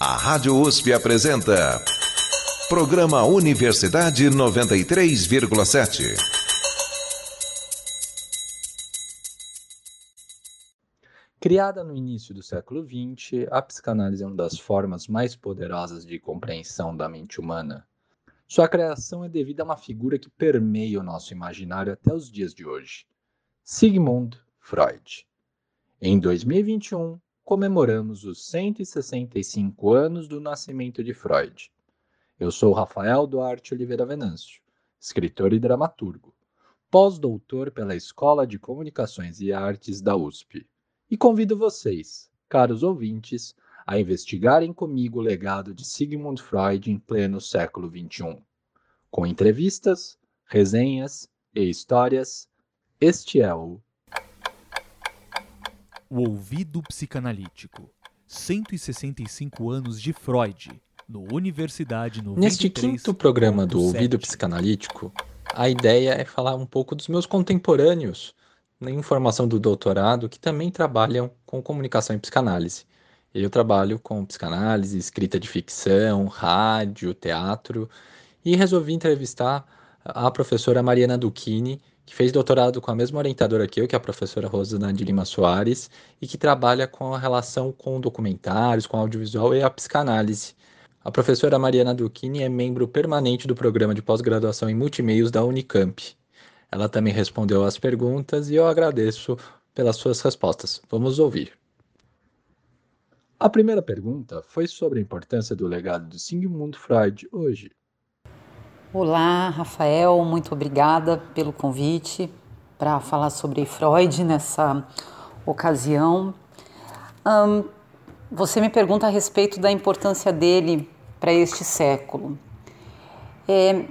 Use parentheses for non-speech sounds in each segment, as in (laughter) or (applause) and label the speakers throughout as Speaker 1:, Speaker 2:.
Speaker 1: A Rádio USP apresenta. Programa Universidade 93,7.
Speaker 2: Criada no início do século XX, a psicanálise é uma das formas mais poderosas de compreensão da mente humana. Sua criação é devida a uma figura que permeia o nosso imaginário até os dias de hoje: Sigmund Freud. Em 2021, comemoramos os 165 anos do nascimento de Freud. Eu sou Rafael Duarte Oliveira Venâncio, escritor e dramaturgo, pós-doutor pela Escola de Comunicações e Artes da USP e convido vocês, caros ouvintes, a investigarem comigo o legado de Sigmund Freud em pleno século XXI. Com entrevistas, resenhas e histórias, este é o.
Speaker 3: O Ouvido Psicanalítico 165 anos de Freud, no Universidade 93.
Speaker 2: Neste quinto programa do Ouvido Psicanalítico, a ideia é falar um pouco dos meus contemporâneos em formação do doutorado que também trabalham com comunicação e psicanálise. Eu trabalho com psicanálise, escrita de ficção, rádio, teatro e resolvi entrevistar a professora Mariana Duchini, que fez doutorado com a mesma orientadora que eu, que é a professora Rosana de Lima Soares, e que trabalha com a relação com documentários, com audiovisual e a psicanálise. A professora Mariana Duchini é membro permanente do programa de pós-graduação em multimeios da Unicamp. Ela também respondeu às perguntas e eu agradeço pelas suas respostas. Vamos ouvir. A primeira pergunta foi sobre a importância do legado de Sigmund Freud hoje.
Speaker 4: Olá, Rafael, muito obrigada pelo convite para falar sobre Freud nessa ocasião. Você me pergunta a respeito da importância dele para este século. É,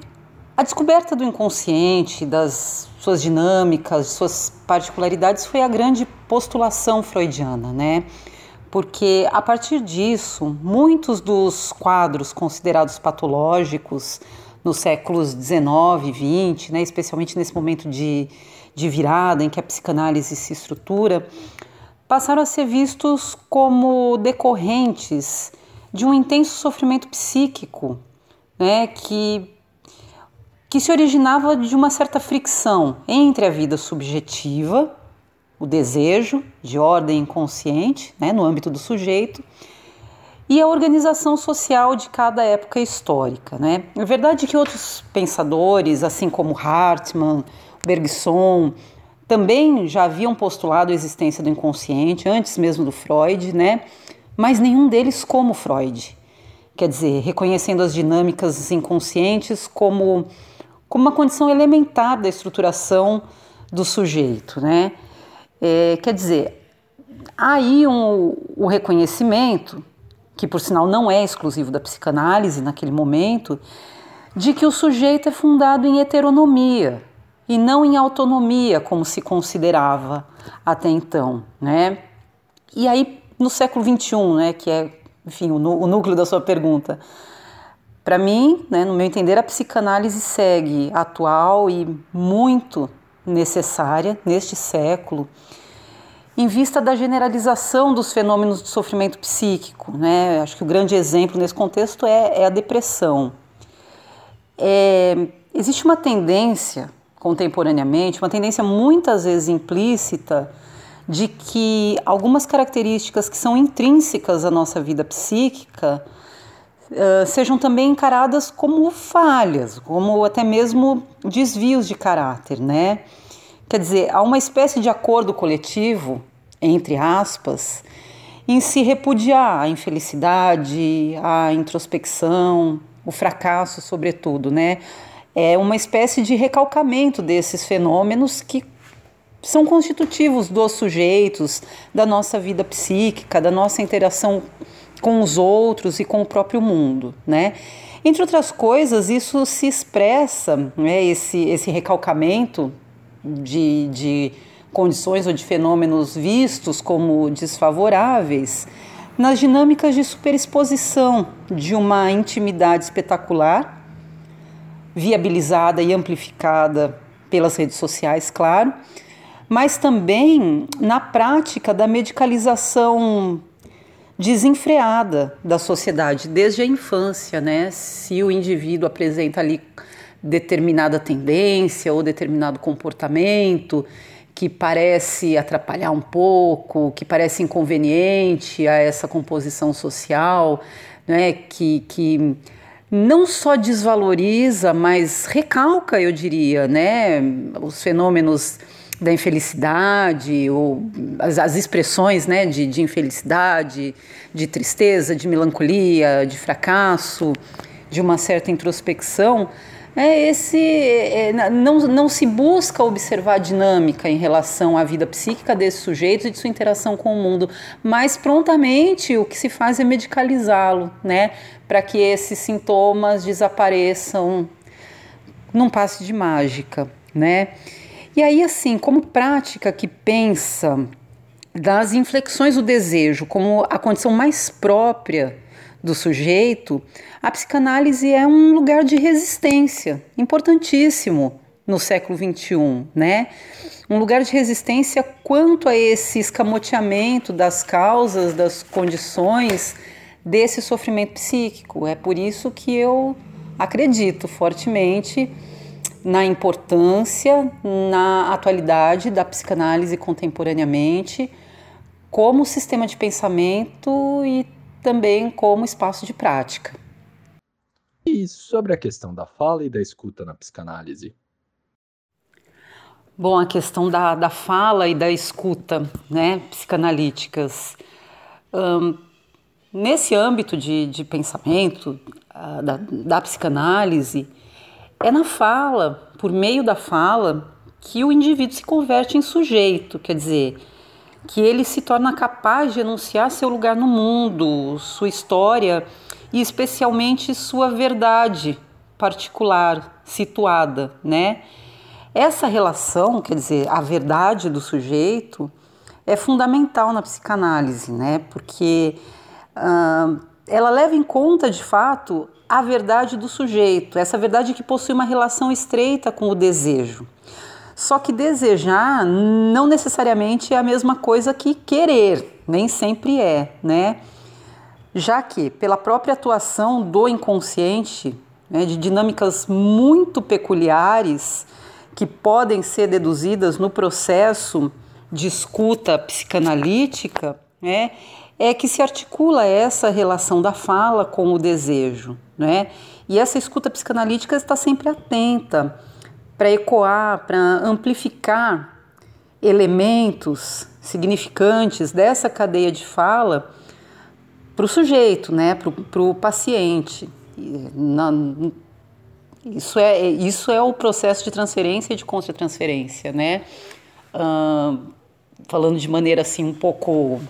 Speaker 4: a descoberta do inconsciente, das suas dinâmicas, suas particularidades foi a grande postulação freudiana, né? Porque a partir disso, muitos dos quadros considerados patológicos nos séculos 19 e 20, né, especialmente nesse momento de, de virada em que a psicanálise se estrutura, passaram a ser vistos como decorrentes de um intenso sofrimento psíquico, né, que que se originava de uma certa fricção entre a vida subjetiva, o desejo de ordem inconsciente, né, no âmbito do sujeito, e a organização social de cada época histórica. Né? É verdade que outros pensadores, assim como Hartmann, Bergson, também já haviam postulado a existência do inconsciente, antes mesmo do Freud, né? mas nenhum deles como Freud. Quer dizer, reconhecendo as dinâmicas inconscientes como como uma condição elementar da estruturação do sujeito, né? É, quer dizer, aí um, um reconhecimento, que por sinal não é exclusivo da psicanálise naquele momento, de que o sujeito é fundado em heteronomia e não em autonomia, como se considerava até então, né? E aí, no século XXI, né, que é, enfim, o, núcleo da sua pergunta, para mim, né, no meu entender, a psicanálise segue atual e muito necessária neste século, em vista da generalização dos fenômenos de sofrimento psíquico. Né? Acho que o grande exemplo nesse contexto é, é a depressão. É, existe uma tendência, contemporaneamente, uma tendência muitas vezes implícita, de que algumas características que são intrínsecas à nossa vida psíquica uh, sejam também encaradas como falhas, como até mesmo desvios de caráter, né? Quer dizer, há uma espécie de acordo coletivo, entre aspas, em se repudiar a infelicidade, a introspecção, o fracasso, sobretudo, né? É uma espécie de recalcamento desses fenômenos que são constitutivos dos sujeitos, da nossa vida psíquica, da nossa interação com os outros e com o próprio mundo, né? Entre outras coisas, isso se expressa, né, esse, esse recalcamento de, de condições ou de fenômenos vistos como desfavoráveis nas dinâmicas de superexposição de uma intimidade espetacular, viabilizada e amplificada pelas redes sociais, claro, mas também na prática da medicalização desenfreada da sociedade desde a infância, né? Se o indivíduo apresenta ali determinada tendência ou determinado comportamento que parece atrapalhar um pouco, que parece inconveniente a essa composição social, né? Que, que não só desvaloriza, mas recalca, eu diria, né? Os fenômenos da infelicidade, ou as, as expressões né, de, de infelicidade, de tristeza, de melancolia, de fracasso, de uma certa introspecção, é esse é, não, não se busca observar dinâmica em relação à vida psíquica desse sujeito e de sua interação com o mundo, mas prontamente o que se faz é medicalizá-lo, né, para que esses sintomas desapareçam num passe de mágica, né? E aí, assim, como prática que pensa das inflexões do desejo como a condição mais própria do sujeito, a psicanálise é um lugar de resistência importantíssimo no século XXI, né? Um lugar de resistência quanto a esse escamoteamento das causas, das condições desse sofrimento psíquico. É por isso que eu acredito fortemente na importância, na atualidade da psicanálise contemporaneamente, como sistema de pensamento e também como espaço de prática.
Speaker 2: E sobre a questão da fala e da escuta na psicanálise?
Speaker 4: Bom, a questão da, da fala e da escuta né, psicanalíticas. Um, nesse âmbito de, de pensamento, uh, da, da psicanálise, é na fala, por meio da fala, que o indivíduo se converte em sujeito, quer dizer, que ele se torna capaz de enunciar seu lugar no mundo, sua história e especialmente sua verdade particular, situada, né? Essa relação, quer dizer, a verdade do sujeito é fundamental na psicanálise, né? Porque uh, ela leva em conta, de fato, a verdade do sujeito, essa verdade que possui uma relação estreita com o desejo. Só que desejar não necessariamente é a mesma coisa que querer, nem sempre é, né? Já que, pela própria atuação do inconsciente, né, de dinâmicas muito peculiares que podem ser deduzidas no processo de escuta psicanalítica, né, é que se articula essa relação da fala com o desejo, né? E essa escuta psicanalítica está sempre atenta para ecoar, para amplificar elementos significantes dessa cadeia de fala para o sujeito, né? Para o paciente. Isso é, isso é o processo de transferência e de contra-transferência, né? Falando de maneira assim um pouco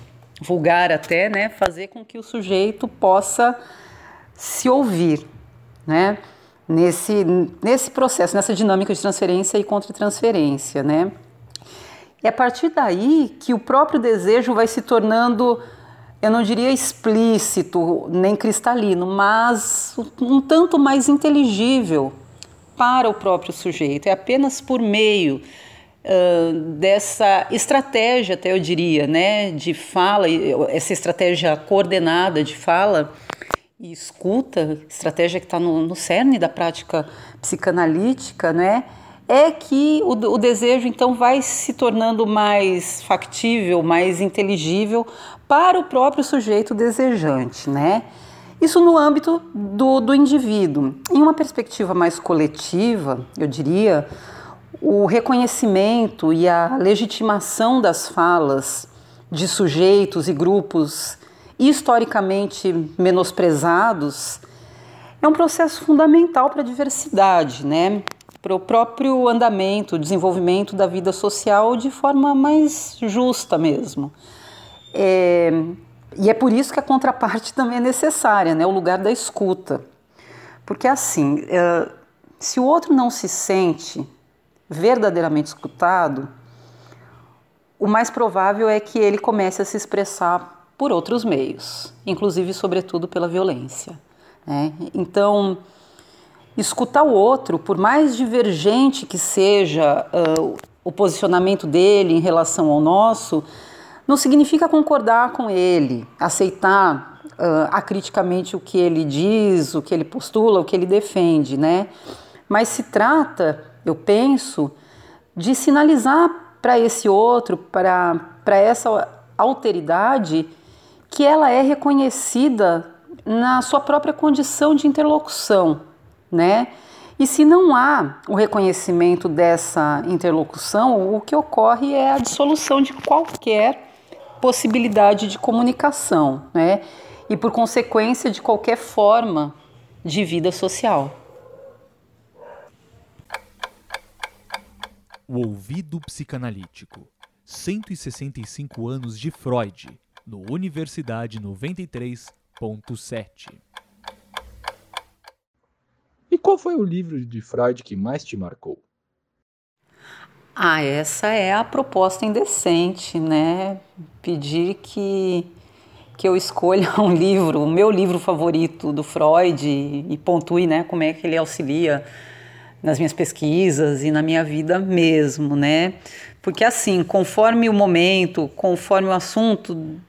Speaker 4: vulgar até, né, fazer com que o sujeito possa se ouvir, né, nesse, nesse processo, nessa dinâmica de transferência e contra-transferência, né. É a partir daí que o próprio desejo vai se tornando, eu não diria explícito nem cristalino, mas um tanto mais inteligível para o próprio sujeito. É apenas por meio dessa estratégia, até eu diria, né, de fala, essa estratégia coordenada de fala e escuta, estratégia que está no, no cerne da prática psicanalítica, né, é que o, o, desejo então vai se tornando mais factível, mais inteligível para o próprio sujeito desejante, né? Isso no âmbito do, do indivíduo. Em uma perspectiva mais coletiva, eu diria, o reconhecimento e a legitimação das falas de sujeitos e grupos historicamente menosprezados é um processo fundamental para a diversidade, né? para o próprio andamento, desenvolvimento da vida social de forma mais justa mesmo. É, e é por isso que a contraparte (laughs) também é necessária, né? o lugar da escuta. Porque assim, é, se o outro não se sente verdadeiramente escutado, o mais provável é que ele comece a se expressar por outros meios, inclusive, sobretudo, pela violência. Né? Então, escutar o outro, por mais divergente que seja uh, o posicionamento dele em relação ao nosso, não significa concordar com ele, aceitar uh, acriticamente o que ele diz, o que ele postula, o que ele defende, né? Mas se trata, eu penso, de sinalizar para esse outro, para essa alteridade, que ela é reconhecida na sua própria condição de interlocução, né? E se não há o reconhecimento dessa interlocução, o que ocorre é a dissolução de qualquer possibilidade de comunicação, né? E por consequência de qualquer forma de vida social.
Speaker 3: O ouvido psicanalítico. 165 anos de Freud, no Universidade 93.7.
Speaker 2: E qual foi o livro de Freud que mais te marcou?
Speaker 4: Ah, essa é a proposta indecente, né? Pedir que, que eu escolha (laughs) um livro, o meu livro favorito do Freud e pontue, né, como é que ele auxilia nas minhas pesquisas e na minha vida mesmo, né? Porque assim, conforme o momento, conforme o assunto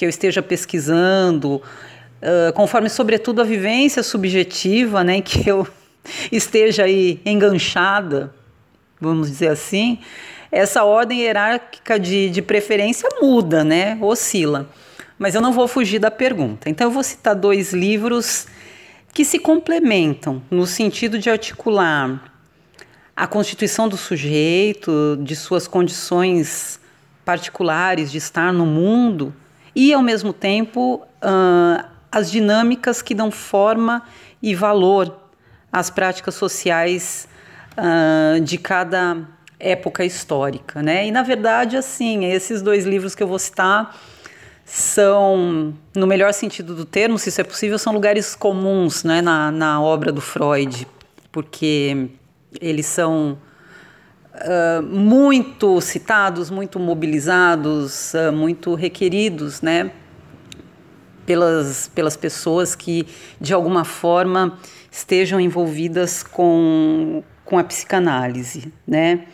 Speaker 4: que eu esteja pesquisando, uh, conforme sobretudo a vivência subjetiva, né, que eu (laughs) esteja aí enganchada, vamos dizer assim, essa ordem hierárquica de, de preferência muda, né, oscila. Mas eu não vou fugir da pergunta. Então eu vou citar dois livros que se complementam no sentido de articular a constituição do sujeito, de suas condições particulares de estar no mundo e, ao mesmo tempo, uh, as dinâmicas que dão forma e valor às práticas sociais uh, de cada época histórica, né? E na verdade, assim, esses dois livros que eu vou citar são, no melhor sentido do termo, se isso é possível, são lugares comuns, né, na, na obra do Freud, porque eles são uh, muito citados, muito mobilizados, uh, muito requeridos, né, pelas, pelas pessoas que de alguma forma estejam envolvidas com, com a psicanálise, né.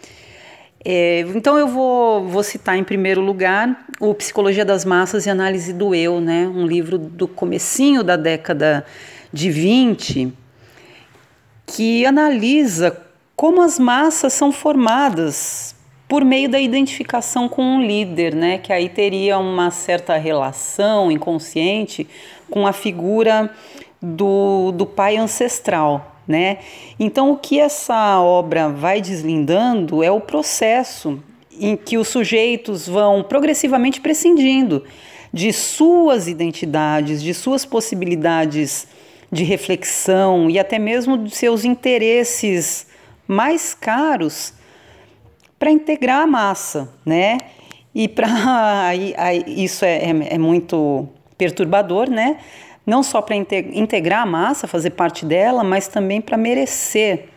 Speaker 4: É, então eu vou, vou citar em primeiro lugar o Psicologia das Massas e Análise do Eu, né, um livro do comecinho da década de 20, que analisa como as massas são formadas por meio da identificação com um líder, né, que aí teria uma certa relação inconsciente com a figura do, do pai ancestral, né? Então o que essa obra vai deslindando é o processo em que os sujeitos vão progressivamente prescindindo de suas identidades, de suas possibilidades de reflexão e até mesmo de seus interesses mais caros para integrar a massa, né? E para (laughs) isso é, é, é, muito perturbador, né? Não só para integrar a massa, fazer parte dela, mas também para merecer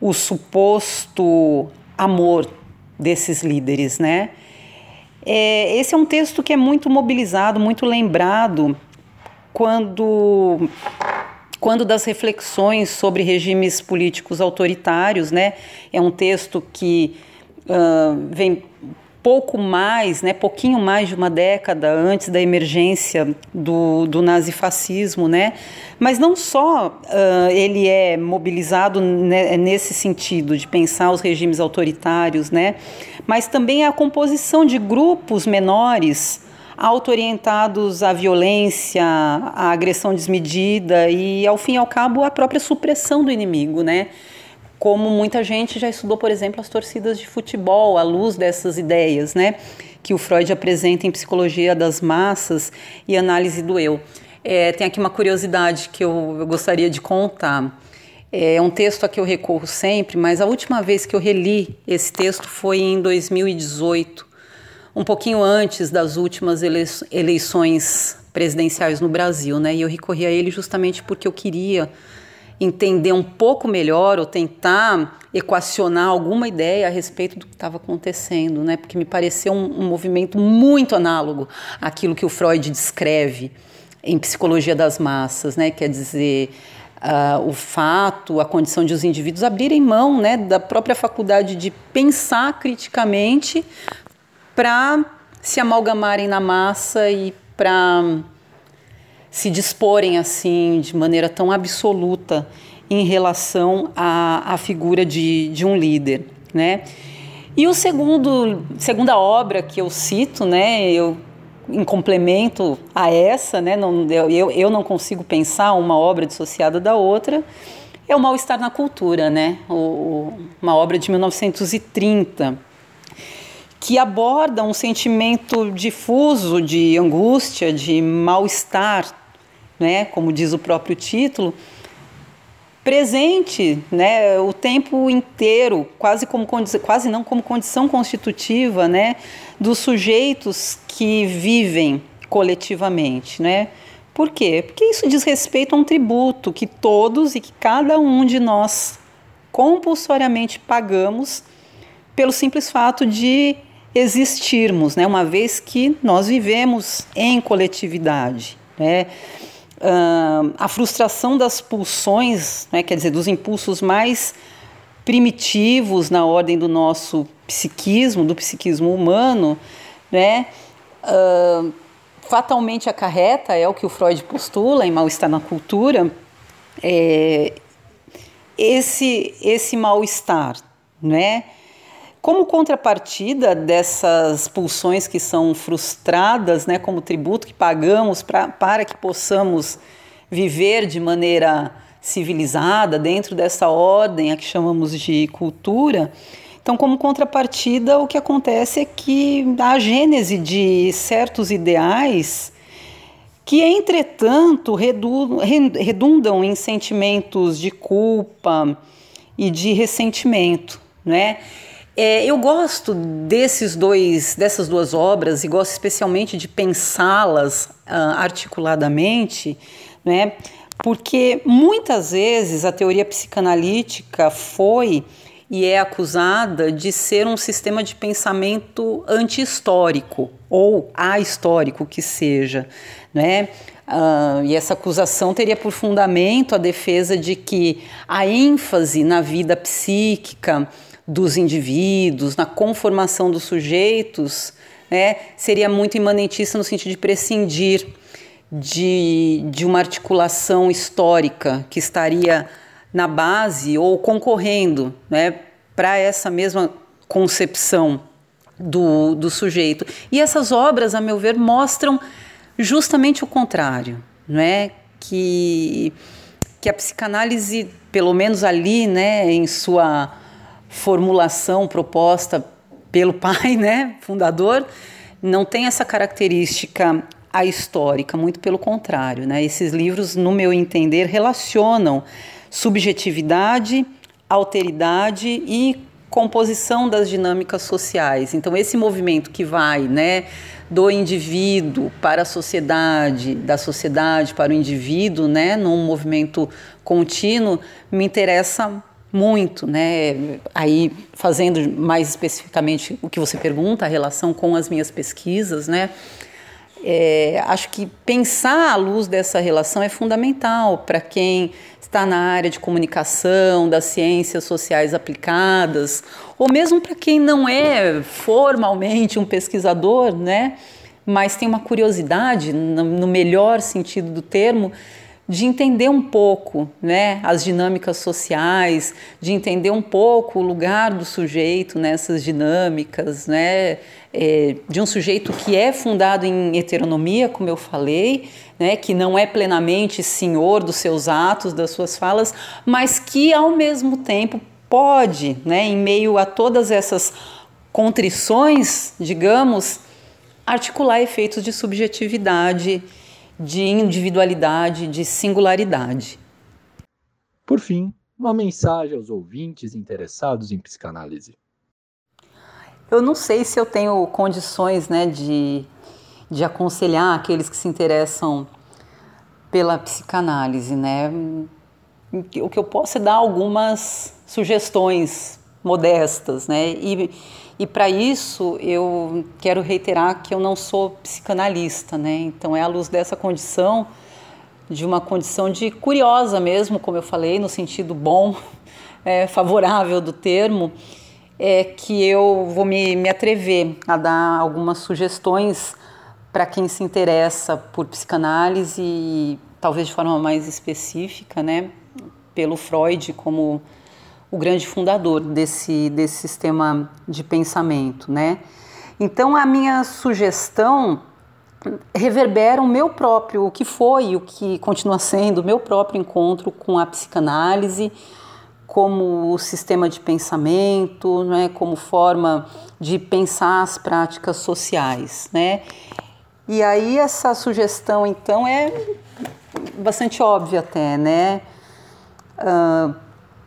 Speaker 4: o suposto amor desses líderes, né? É, esse é um texto que é muito mobilizado, muito lembrado quando quando das reflexões sobre regimes políticos autoritários, né? É um texto que uh, vem pouco mais, né, pouquinho mais de uma década antes da emergência do, do nazifascismo, né? Mas não só uh, ele é mobilizado nesse sentido de pensar os regimes autoritários, né? Mas também a composição de grupos menores auto-orientados à violência, à agressão desmedida e, ao fim e ao cabo, à própria supressão do inimigo, né? Como muita gente já estudou, por exemplo, as torcidas de futebol à luz dessas ideias, né? Que o Freud apresenta em Psicologia das Massas e Análise do Eu. É, tem aqui uma curiosidade que eu, eu gostaria de contar. É um texto a que eu recorro sempre, mas a última vez que eu reli esse texto foi em 2018 um pouquinho antes das últimas eleições presidenciais no Brasil, né? E eu recorri a ele justamente porque eu queria entender um pouco melhor ou tentar equacionar alguma ideia a respeito do que estava acontecendo, né? Porque me pareceu um, um movimento muito análogo àquilo que o Freud descreve em Psicologia das Massas, né? Quer dizer, Uh, o fato, a condição de os indivíduos abrirem mão né, da própria faculdade de pensar criticamente para se amalgamarem na massa e para se disporem assim de maneira tão absoluta em relação à, à figura de, de um líder, né? E o segundo, segunda obra que eu cito, né, eu em complemento a essa, né, não, eu, eu não consigo pensar uma obra dissociada da outra, é o Mal-Estar na Cultura, né, o, uma obra de 1930, que aborda um sentimento difuso de angústia, de mal-estar, né, como diz o próprio título, presente né, o tempo inteiro, quase, como, quase não como condição constitutiva né, dos sujeitos que vivem coletivamente. Né? Por quê? Porque isso diz respeito a um tributo que todos e que cada um de nós compulsoriamente pagamos pelo simples fato de existirmos, né? uma vez que nós vivemos em coletividade. Né? uh, a frustração das pulsões, né, quer dizer, dos impulsos mais primitivos na ordem do nosso psiquismo, do psiquismo humano, né, uh, fatalmente acarreta, é o que o Freud postula em Mal-Estar na Cultura, é, esse, esse mal-estar, né? Como contrapartida dessas pulsões que são frustradas, né, como tributo que pagamos pra, para que possamos viver de maneira civilizada dentro dessa ordem a que chamamos de cultura, então, como contrapartida, o que acontece é que a gênese de certos ideais que, entretanto, redundam em sentimentos de culpa e de ressentimento, né? É, eu gosto desses dois, dessas duas obras e gosto especialmente de pensá-las uh, articuladamente, né? Porque muitas vezes a teoria psicanalítica foi e é acusada de ser um sistema de pensamento anti-histórico ou ahistórico que seja, né? Uh, e essa acusação teria por fundamento a defesa de que a ênfase na vida psíquica dos indivíduos, na conformação dos sujeitos, né, seria muito imanentista no sentido de prescindir de, de uma articulação histórica que estaria na base ou concorrendo né, para essa mesma concepção do, do sujeito. E essas obras, a meu ver, mostram justamente o contrário, não é? que, que a psicanálise, pelo menos ali, né, em sua formulação proposta pelo pai, (laughs) né, fundador, não tem essa característica a histórica, muito pelo contrário, né? Esses livros, no meu entender, relacionam subjetividade, alteridade e composição das dinâmicas sociais. Então esse movimento que vai, né, do indivíduo para a sociedade, da sociedade para o indivíduo, né, num movimento contínuo, me interessa muito, né? Aí fazendo mais especificamente o que você pergunta, a relação com as minhas pesquisas, né? É, acho que pensar à luz dessa relação é fundamental para quem está na área de comunicação, das ciências sociais aplicadas, ou mesmo para quem não é formalmente um pesquisador, né? Mas tem uma curiosidade, no melhor sentido do termo, de entender um pouco né, as dinâmicas sociais, de entender um pouco o lugar do sujeito nessas dinâmicas, né, é, de um sujeito que é fundado em heteronomia, como eu falei, né, que não é plenamente senhor dos seus atos, das suas falas, mas que ao mesmo tempo pode, né, em meio a todas essas contrições, digamos, articular efeitos de subjetividade de individualidade, de singularidade.
Speaker 2: Por fim, uma mensagem aos ouvintes interessados em psicanálise.
Speaker 4: Eu não sei se eu tenho condições né, de, de aconselhar aqueles que se interessam pela psicanálise. Né? O que eu posso é dar algumas sugestões modestas, né? E, e para isso eu quero reiterar que eu não sou psicanalista, né? Então é à luz dessa condição, de uma condição de curiosa mesmo, como eu falei, no sentido bom, (laughs) é, favorável do termo, é que eu vou me, me atrever a dar algumas sugestões para quem se interessa por psicanálise e talvez de forma mais específica, né, pelo Freud como o grande fundador desse, desse sistema de pensamento, né? Então a minha sugestão reverbera o meu próprio, o que foi, o que continua sendo o meu próprio encontro com a psicanálise como o sistema de pensamento, né, como forma de pensar as práticas sociais, né? E aí essa sugestão então é bastante óbvia até, né? Uh,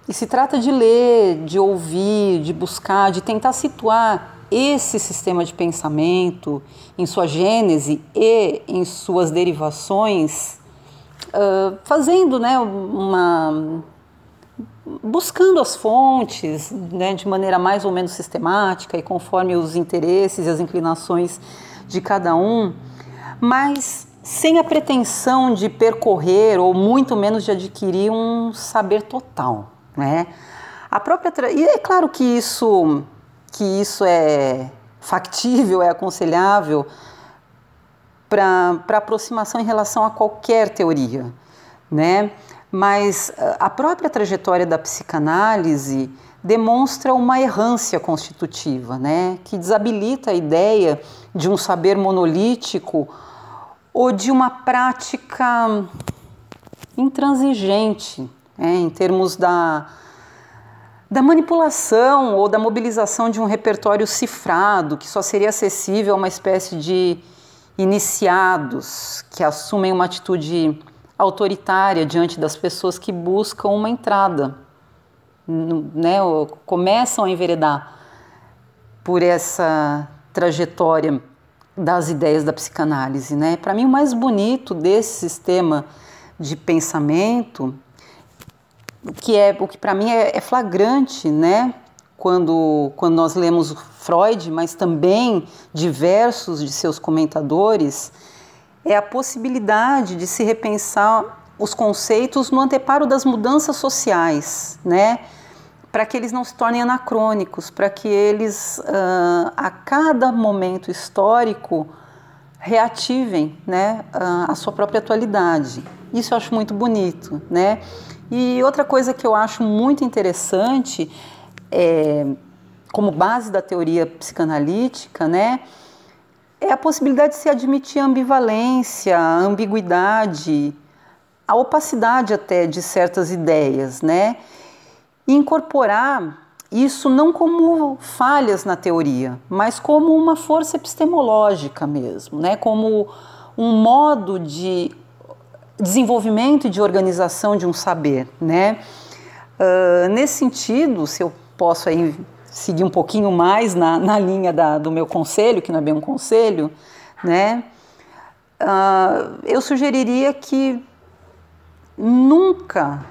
Speaker 4: e se trata de ler, de ouvir, de buscar, de tentar situar esse sistema de pensamento em sua gênese e em suas derivações, uh, fazendo né, uma. buscando as fontes né, de maneira mais ou menos sistemática e conforme os interesses e as inclinações de cada um, mas sem a pretensão de percorrer ou muito menos de adquirir um saber total né? A própria tra... e é claro que isso que isso é factível, é aconselhável para aproximação em relação a qualquer teoria, né? Mas eh, a própria trajetória da psicanálise demonstra uma errância constitutiva, né? Que desabilita a ideia de um saber monolítico ou de uma prática intransigente, é, em termos da, da manipulação ou da mobilização de um repertório cifrado que só seria acessível a uma espécie de iniciados que assumem uma atitude autoritária diante das pessoas que buscam uma entrada, né, ou começam a enveredar por essa trajetória das ideias da psicanálise, né? Para mim o mais bonito desse sistema de pensamento que é o que para mim é, é, flagrante, né? Quando, quando nós lemos Freud, mas também diversos de seus comentadores, é a possibilidade de se repensar os conceitos no anteparo das mudanças sociais, né? Para que eles não se tornem anacrônicos, para que eles, uh, a cada momento histórico, reativem né, a sua própria atualidade. Isso eu acho muito bonito, né? E outra coisa que eu acho muito interessante, é, como base da teoria psicanalítica, né, é a possibilidade de se admitir a ambivalência, a ambiguidade, a opacidade até de certas ideias, né, e incorporar isso não como falhas na teoria, mas como uma força epistemológica mesmo, né, como um modo de desenvolvimento e de organização de um saber, né? Uh, nesse sentido, se eu posso aí seguir um pouquinho mais na, na linha da, do meu conselho, que não é bem um conselho, né? Uh, eu sugeriria que nunca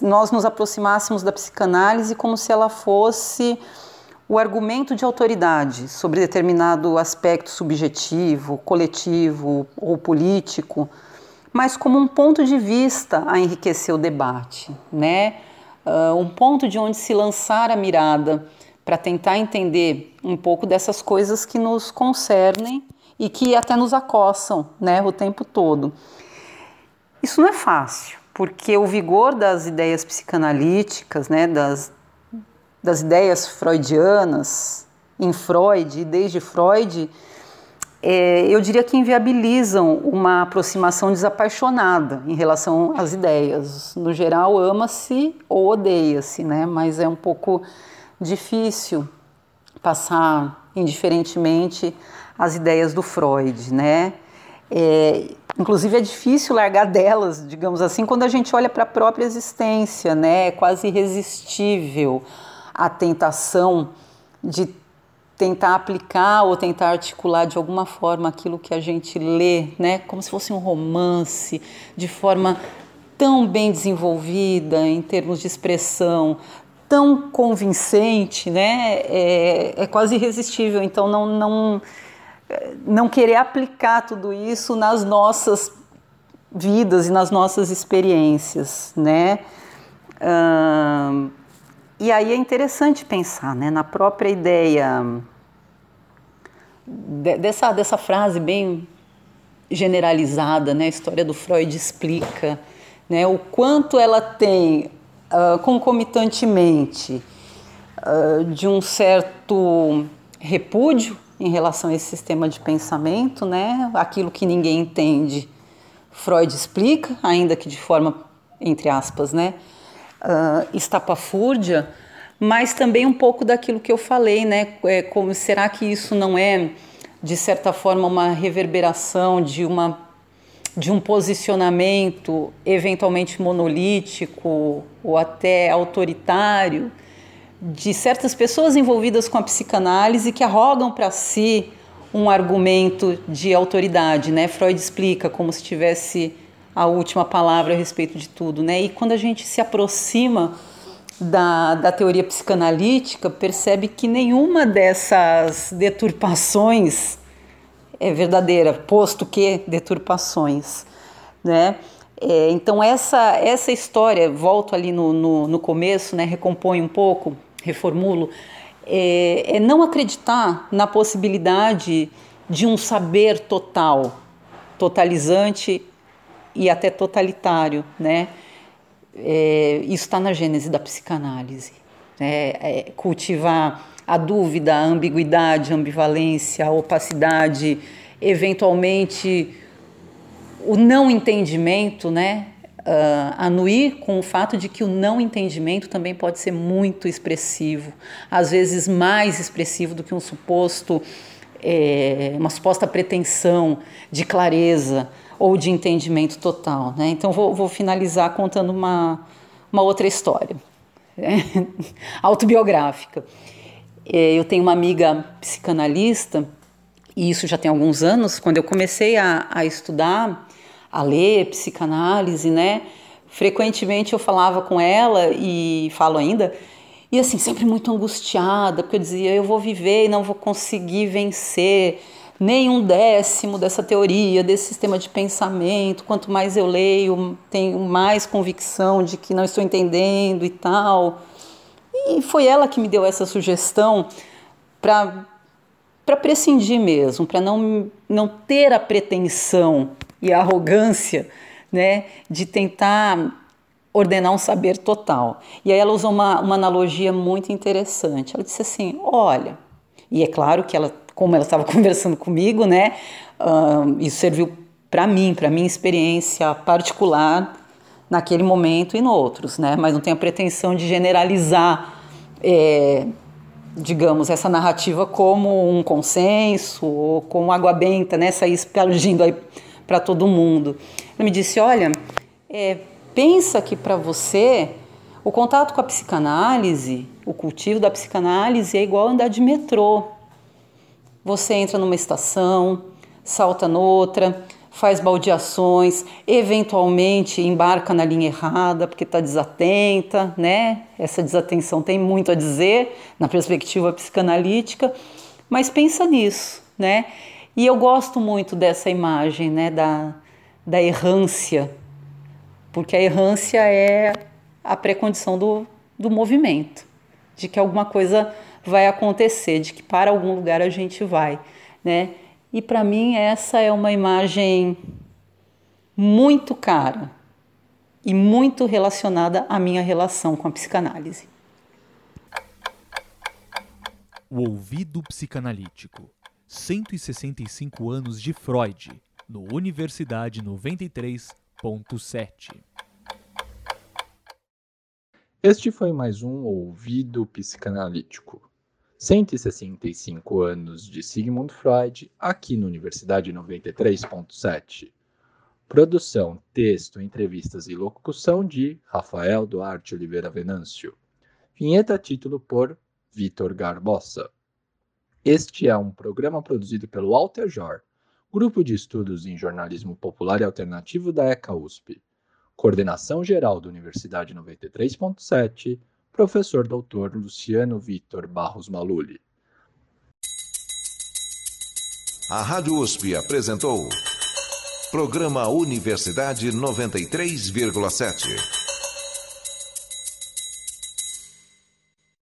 Speaker 4: nós nos aproximássemos da psicanálise como se ela fosse o argumento de autoridade sobre determinado aspecto subjetivo, coletivo ou político, mas como um ponto de vista a enriquecer o debate, né? Uh, um ponto de onde se lançar a mirada para tentar entender um pouco dessas coisas que nos concernem e que até nos acossam, né, o tempo todo. Isso não é fácil, porque o vigor das ideias psicanalíticas, né, das, das ideias freudianas, em Freud e desde Freud, é, eu diria que inviabilizam uma aproximação desapaixonada em relação às ideias. No geral, ama-se ou odeia-se, né? mas é um pouco difícil passar indiferentemente as ideias do Freud. Né? É, inclusive, é difícil largar delas, digamos assim, quando a gente olha para a própria existência, né? é quase irresistível a tentação de tentar aplicar ou tentar articular de alguma forma aquilo que a gente lê, né, como se fosse um romance, de forma tão bem desenvolvida em termos de expressão, tão convincente, né, é, é quase irresistível. Então não não não querer aplicar tudo isso nas nossas vidas e nas nossas experiências, né? e aí é interessante pensar né, na própria ideia dessa, dessa frase bem generalizada, né, a história do Freud explica né, o quanto ela tem uh, concomitantemente uh, de um certo repúdio em relação a esse sistema de pensamento, né, aquilo que ninguém entende, Freud explica, ainda que de forma, entre aspas, né, uh, estapafúrdia, mas também um pouco daquilo que eu falei, né? É, como será que isso não é de certa forma uma reverberação de uma de um posicionamento eventualmente monolítico ou até autoritário de certas pessoas envolvidas com a psicanálise que arrogam para si um argumento de autoridade, né? Freud explica como se tivesse a última palavra a respeito de tudo, né? E quando a gente se aproxima da, da teoria psicanalítica, percebe que nenhuma dessas deturpações é verdadeira, posto que deturpações, né? É, então essa essa história, volto ali no, no, no começo, né? Recompõe um pouco, reformulo, é, é não acreditar na possibilidade de um saber total, totalizante e até totalitário, né? É, isso está na gênese da psicanálise. Né? É, cultivar a dúvida, a ambiguidade, a ambivalência, a opacidade, eventualmente o não entendimento, né? Uh, anuir com o fato de que o não entendimento também pode ser muito expressivo, às vezes mais expressivo do que um suposto, é, uma suposta pretensão de clareza ou de entendimento total. Né? Então, vou, vou finalizar contando uma, uma outra história, né? (laughs) autobiográfica. É, eu tenho uma amiga psicanalista, e isso já tem alguns anos, quando eu comecei a, a estudar, a ler psicanálise, né? Frequentemente eu falava com ela e falo ainda, e assim, sempre muito angustiada, porque eu dizia, eu vou viver e não vou conseguir vencer nem um décimo dessa teoria, desse sistema de pensamento. Quanto mais eu leio, tenho mais convicção de que não estou entendendo e tal. E foi ela que me deu essa sugestão para para prescindir mesmo, para não, não ter a pretensão e a arrogância né, de tentar ordenar um saber total. E aí ela usou uma, uma analogia muito interessante. Ela disse assim: olha, e é claro que ela como ela estava (laughs) conversando comigo, né? Uh, isso serviu para mim, para minha experiência particular naquele momento e no outros, né? Mas não tenho a pretensão de generalizar, é, digamos, essa narrativa como um consenso ou como água benta, né? Sair explodindo aí para todo mundo. Ela me disse, olha, é, pensa que para você o contato com a psicanálise, o cultivo da psicanálise é igual andar de metrô. Você entra numa estação, salta noutra, faz baldeações, eventualmente embarca na linha errada porque está desatenta, né? Essa desatenção tem muito a dizer na perspectiva psicanalítica, mas pensa nisso, né? E eu gosto muito dessa imagem, né, da, da errância, porque a errância é a pré-condição do, do movimento, de que alguma coisa vai acontecer, de que para algum lugar a gente vai, né? E para mim essa é uma imagem muito cara e muito relacionada à minha relação com a psicanálise.
Speaker 3: O ouvido psicanalítico. 165 anos de Freud, no Universidade 93.7.
Speaker 2: Este foi mais um Ouvido Psicanalítico. 165 anos de Sigmund Freud, aqui na Universidade 93.7. Produção, texto, entrevistas e locução de Rafael Duarte Oliveira Venâncio. Vinheta título por Vitor Garbosa. Este é um programa produzido pelo Alter Jor, Grupo de Estudos em Jornalismo Popular e Alternativo da ECA USP. Coordenação Geral da Universidade 93.7 professor doutor Luciano Vitor Barros Maluli.
Speaker 1: A Rádio USP apresentou Programa Universidade 93,7.